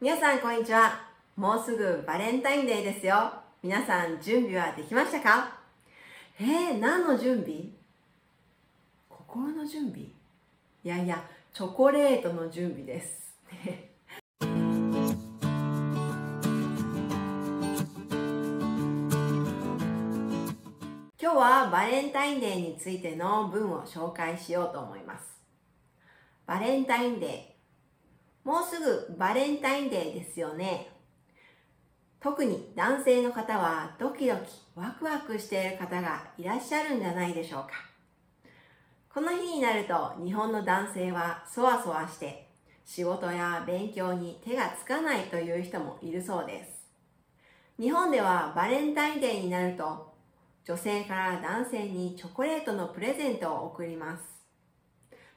皆さんこんにちは。もうすぐバレンタインデーですよ。皆さん準備はできましたか？えー、何の準備？心の準備？いやいや、チョコレートの準備です。今日はバレンタインデーについての文を紹介しようと思います。バレンタインデー。もうすぐバレンタインデーですよね。特に男性の方はドキドキワクワクしている方がいらっしゃるんじゃないでしょうか。この日になると日本の男性はそわそわして仕事や勉強に手がつかないという人もいるそうです。日本ではバレンタインデーになると女性から男性にチョコレートのプレゼントを贈ります。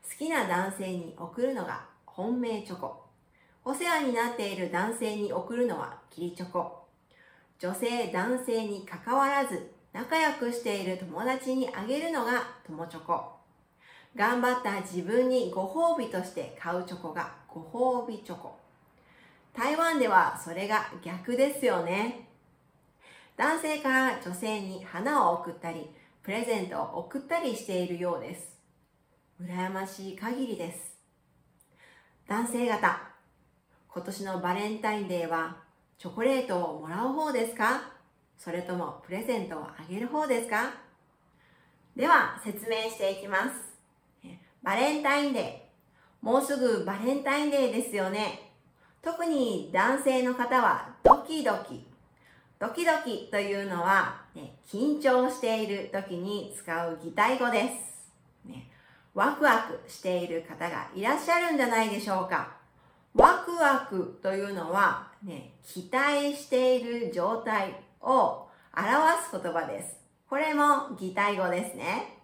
好きな男性に贈るのが本命チョコ。お世話になっている男性に贈るのは義理チョコ。女性、男性に関わらず仲良くしている友達にあげるのが友チョコ。頑張った自分にご褒美として買うチョコがご褒美チョコ。台湾ではそれが逆ですよね。男性から女性に花を贈ったり、プレゼントを贈ったりしているようです。羨ましい限りです。男性方、今年のバレンタインデーはチョコレートをもらう方ですか？それともプレゼントをあげる方ですか？では説明していきます。バレンタインデー。もうすぐバレンタインデーですよね。特に男性の方はドキドキ。ドキドキというのは、ね、緊張している時に使う擬態語です。ね、ワクワクしている方がいらっしゃるんじゃないでしょうか。ワクワクというのは、ね、期待している状態を表す言葉です。これも擬態語ですね。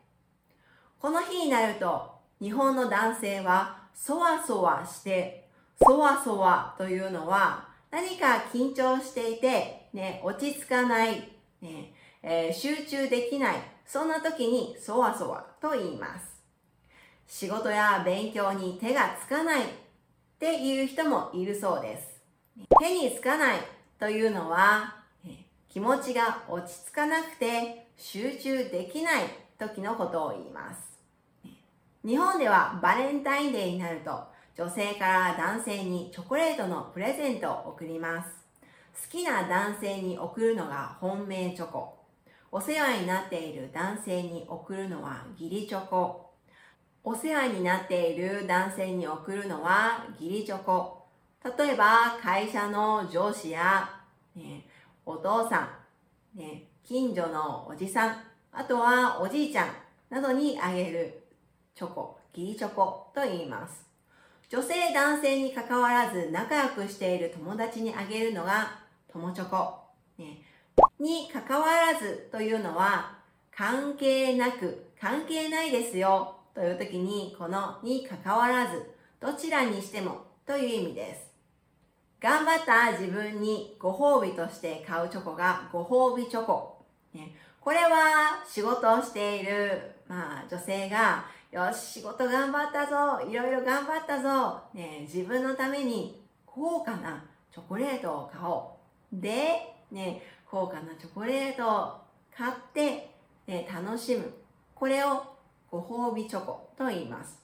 この日になると、日本の男性は、そわそわして、そわそわというのは、何か緊張していて、ね、落ち着かない、ねえー集中できない、そんな時にそわそわと言います。仕事や勉強に手がつかないっていう人もいるそうです。手につかないというのは、気持ちが落ち着かなくて集中できない時のことを言います。日本ではバレンタインデーになると女性から男性にチョコレートのプレゼントを贈ります。好きな男性に贈るのが本命チョコ。お世話になっている男性に贈るのは義理チョコ。お世話になっている男性に贈るのは義理チョコ。例えば会社の上司や、ね、お父さん、ね、近所のおじさん、あとはおじいちゃんなどにあげるチョコ、義理チョコと言います。女性男性に関わらず仲良くしている友達にあげるのが友チョコ。ね、に関わらずというのは関係なく、関係ないですよという時にこのに関わらずどちらにしてもという意味です。頑張った自分にご褒美として買うチョコがご褒美チョコ。ね、これは仕事をしている、まあ、女性がよし、仕事頑張ったぞ、いろいろ頑張ったぞ、ね、自分のために高価なチョコレートを買おう。で、ね、高価なチョコレートを買って、ね、楽しむ。これをご褒美チョコと言います。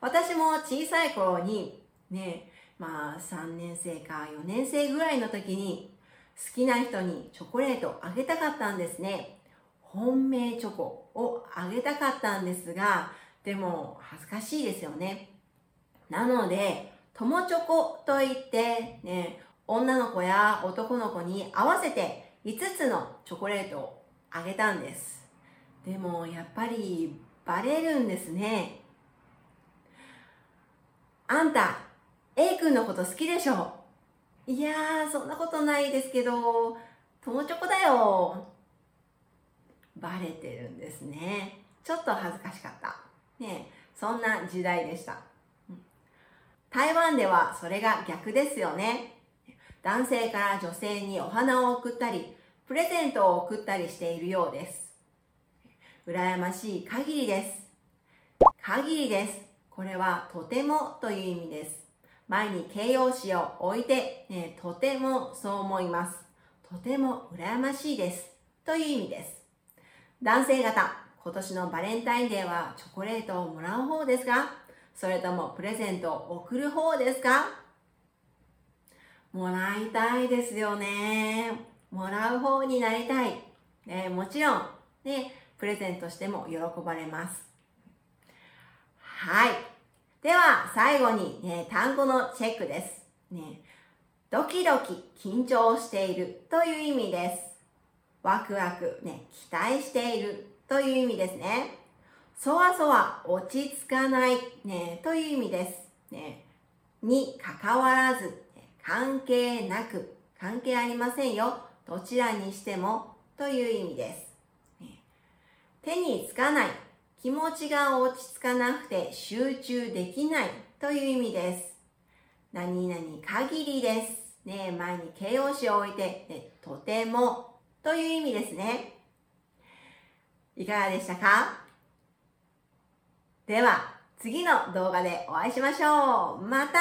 私も小さい頃に、ね、まあ3年生か4年生ぐらいの時に好きな人にチョコレートあげたかったんですね。本命チョコをあげたかったんですが、でも恥ずかしいですよね。なので、友チョコといって、ね、女の子や男の子に合わせて5つのチョコレートをあげたんです。でもやっぱりバレるんですね。あんた、A 君のこと好きでしょ？いやー、そんなことないですけど、友チョコだよ。バレてるんですね。ちょっと恥ずかしかった。ねそんな時代でした。台湾ではそれが逆ですよね。男性から女性にお花を贈ったり、プレゼントを贈ったりしているようです。羨ましい限りです。限りです。これはとてもという意味です。前に形容詞を置いて、ね、とてもそう思います。とても羨ましいです。という意味です。男性方、今年のバレンタインデーはチョコレートをもらう方ですか？それともプレゼントを送る方ですか？もらいたいですよね。もらう方になりたい。ね、もちろん、ね、プレゼントしても喜ばれます。はい。では、最後に、ね、単語のチェックです。ね、ドキドキ、緊張しているという意味です。ワクワク、ね、期待しているという意味ですね。そわそわ、落ち着かない、ね、という意味です。ね、に関わらず、関係なく、関係ありませんよ。どちらにしてもという意味です。手につかない、気持ちが落ち着かなくて集中できないという意味です。何々限りです。ね、前に形容詞を置いて、ね、とてもという意味ですね。いかがでしたか？では、次の動画でお会いしましょう。また